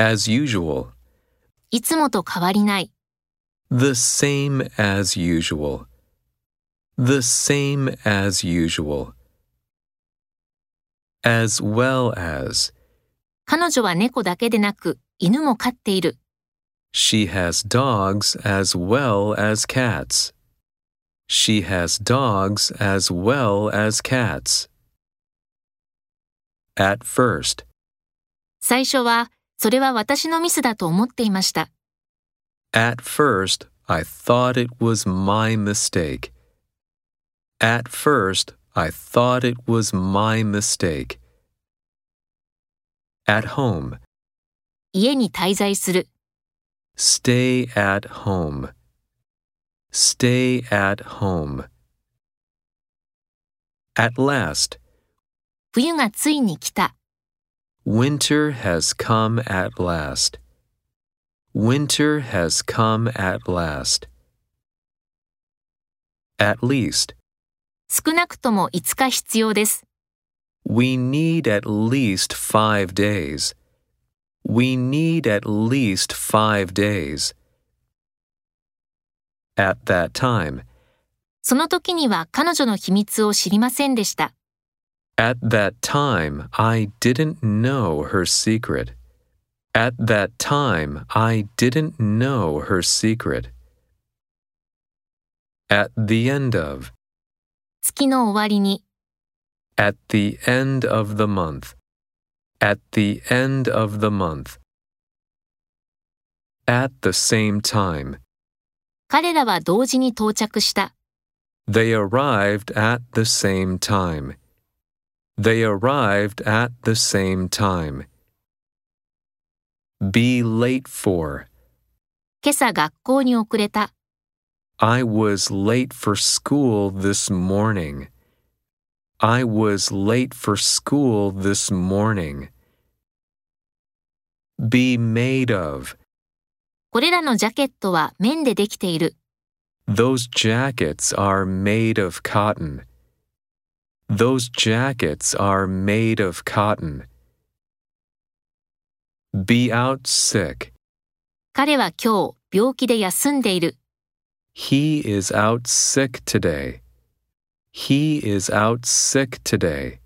as usual, いつもと変わりない。 the same as usual, the same as usual, as well as, 彼女は猫だけでなく、犬も飼っている。 she has dogs as well as cats. She has dogs as well as cats. At first, 最初は、 それは私のミスだと思っていました。At first, I thought it was my mistake. At first, I thought it was my mistake. At home, 家に滞在する。stay at home. Stay at home. At last, 冬がついに来た。winter has come at last. Winter has come at last. At least, 少なくとも5日必要です。 We need at least five days. We need at least five days. At that time, その時には彼女の秘密を知りませんでした。 at that time, I didn't know her secret. At that time, I didn't know her secret. At the end of, 月の終わりに、 at the end of the month. At the end of the month. At the same time. 彼らは同時に到着した。 They arrived at the same time. They arrived at the same time. Be late for. 今朝学校に遅れた。 I was late for school this morning. I was late for school this morning. Be made of. これらのジャケットは綿でできている。 Those jackets are made of cotton. Those jackets are made of cotton. Be out sick. 彼は今日病気で休んでいる。 He is out sick today. He is out sick today.